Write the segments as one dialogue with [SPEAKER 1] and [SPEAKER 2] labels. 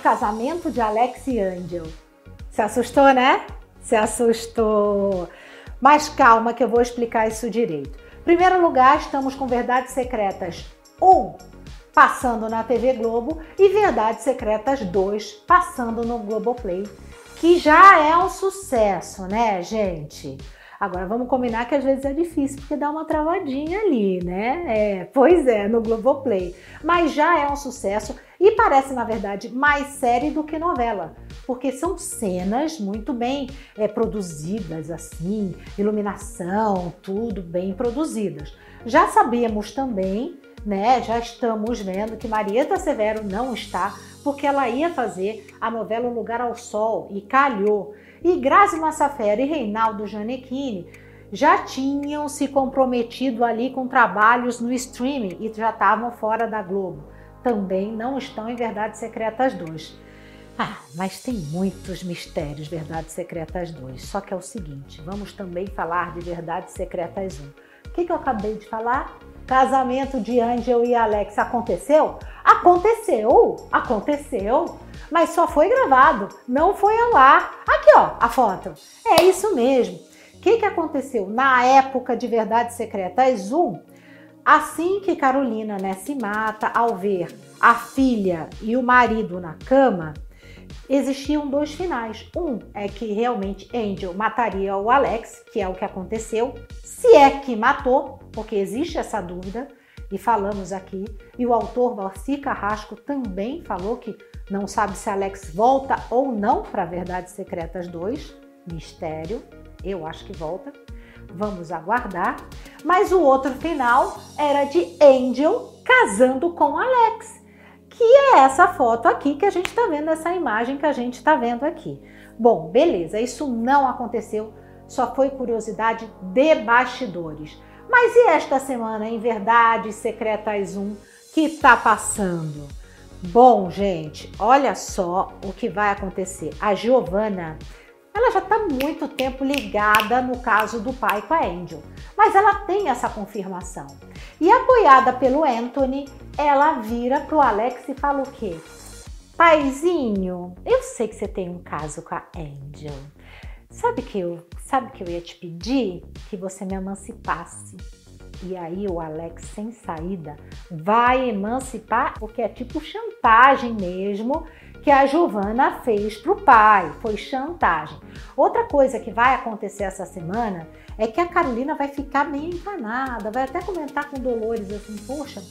[SPEAKER 1] casamento de Alex e Angel. Se assustou, né? Se assustou. Mas calma que eu vou explicar isso direito. Primeiro lugar, estamos com Verdades Secretas 1 passando na TV Globo e Verdades Secretas 2 passando no Globoplay, que já é um sucesso, né, gente? Agora vamos combinar que às vezes é difícil porque dá uma travadinha ali, né? É, pois é, no Globoplay. Mas já é um sucesso e parece, na verdade, mais série do que novela, porque são cenas muito bem é, produzidas, assim, iluminação, tudo bem produzidas. Já sabíamos também, né? Já estamos vendo que Marieta Severo não está, porque ela ia fazer a novela Um Lugar ao Sol e calhou. E Grazi Massafera e Reinaldo Janequini já tinham se comprometido ali com trabalhos no streaming e já estavam fora da Globo. Também não estão em Verdades Secretas 2. Ah, mas tem muitos mistérios Verdades Secretas 2. Só que é o seguinte, vamos também falar de Verdades Secretas 1. O que, que eu acabei de falar? Casamento de Angel e Alex aconteceu? Aconteceu! Aconteceu! mas só foi gravado, não foi ao ar. Aqui, ó, a foto. É isso mesmo. O que, que aconteceu? Na época de Verdades Secretas 1, assim que Carolina né, se mata ao ver a filha e o marido na cama, existiam dois finais. Um é que realmente Angel mataria o Alex, que é o que aconteceu, se é que matou, porque existe essa dúvida, e falamos aqui. E o autor Valci Carrasco também falou que não sabe se Alex volta ou não para Verdades Secretas 2. Mistério. Eu acho que volta. Vamos aguardar. Mas o outro final era de Angel casando com Alex, que é essa foto aqui que a gente está vendo, essa imagem que a gente está vendo aqui. Bom, beleza, isso não aconteceu, só foi curiosidade de bastidores. Mas e esta semana em Verdades Secretas 1 que está passando? Bom, gente, olha só o que vai acontecer. A Giovana, ela já está muito tempo ligada no caso do pai com a Angel, mas ela tem essa confirmação. E apoiada pelo Anthony, ela vira pro Alex e fala o quê? Paizinho, eu sei que você tem um caso com a Angel. Sabe que eu, sabe que eu ia te pedir que você me emancipasse e aí o Alex, sem saída, vai emancipar, porque é tipo chantagem mesmo que a Giovana fez pro pai, foi chantagem. Outra coisa que vai acontecer essa semana é que a Carolina vai ficar meio encanada, vai até comentar com Dolores assim, poxa,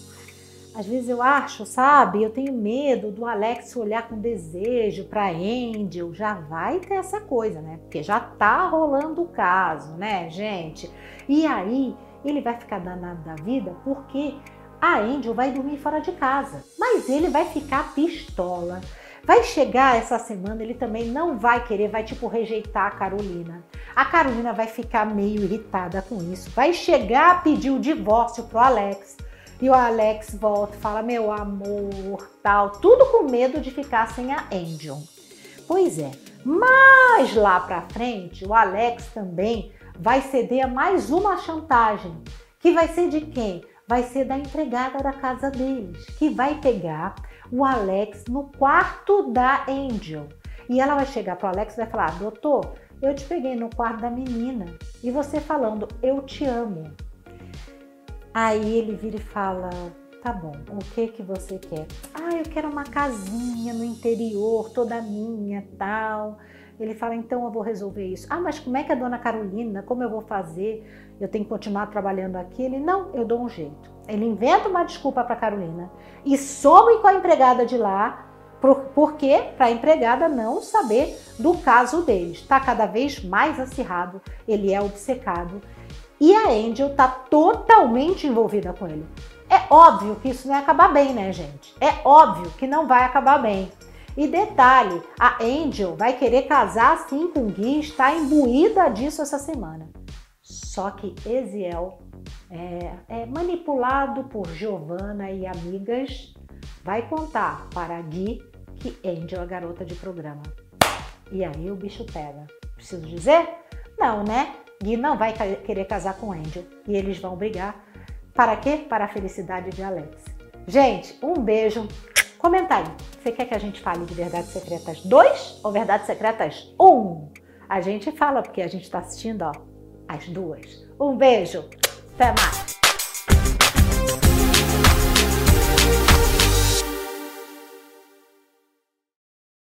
[SPEAKER 1] às vezes eu acho, sabe, eu tenho medo do Alex olhar com desejo para Angel, já vai ter essa coisa, né? Porque já tá rolando o caso, né, gente? E aí ele vai ficar danado da vida porque a Angel vai dormir fora de casa, mas ele vai ficar pistola. Vai chegar essa semana, ele também não vai querer, vai tipo rejeitar a Carolina. A Carolina vai ficar meio irritada com isso, vai chegar a pedir o divórcio pro Alex. E o Alex volta e fala: Meu amor, tal, tudo com medo de ficar sem a Angel. Pois é, mas lá pra frente, o Alex também vai ceder a mais uma chantagem, que vai ser de quem? Vai ser da empregada da casa deles, que vai pegar o Alex no quarto da Angel. E ela vai chegar para o Alex e vai falar: Doutor, eu te peguei no quarto da menina e você falando, eu te amo. Aí ele vira e fala: Tá bom, o que que você quer? Ah, eu quero uma casinha no interior, toda minha, tal. Ele fala, então eu vou resolver isso. Ah, mas como é que a dona Carolina, como eu vou fazer? Eu tenho que continuar trabalhando aqui? Ele, não, eu dou um jeito. Ele inventa uma desculpa para Carolina e some com a empregada de lá, por, quê? Para a empregada não saber do caso deles. Está cada vez mais acirrado, ele é obcecado. E a Angel está totalmente envolvida com ele. É óbvio que isso não vai acabar bem, né, gente? É óbvio que não vai acabar bem. E detalhe, a Angel vai querer casar sim com Gui, está imbuída disso essa semana. Só que Eziel é, é manipulado por Giovanna e amigas, vai contar para Gui que Angel é garota de programa. E aí o bicho pega. Preciso dizer? Não, né? Gui não vai querer casar com Angel e eles vão brigar. Para quê? Para a felicidade de Alex. Gente, um beijo Comenta aí. Você quer que a gente fale de Verdades Secretas 2 ou Verdades Secretas 1? A gente fala porque a gente está assistindo ó, as duas. Um beijo. Até mais.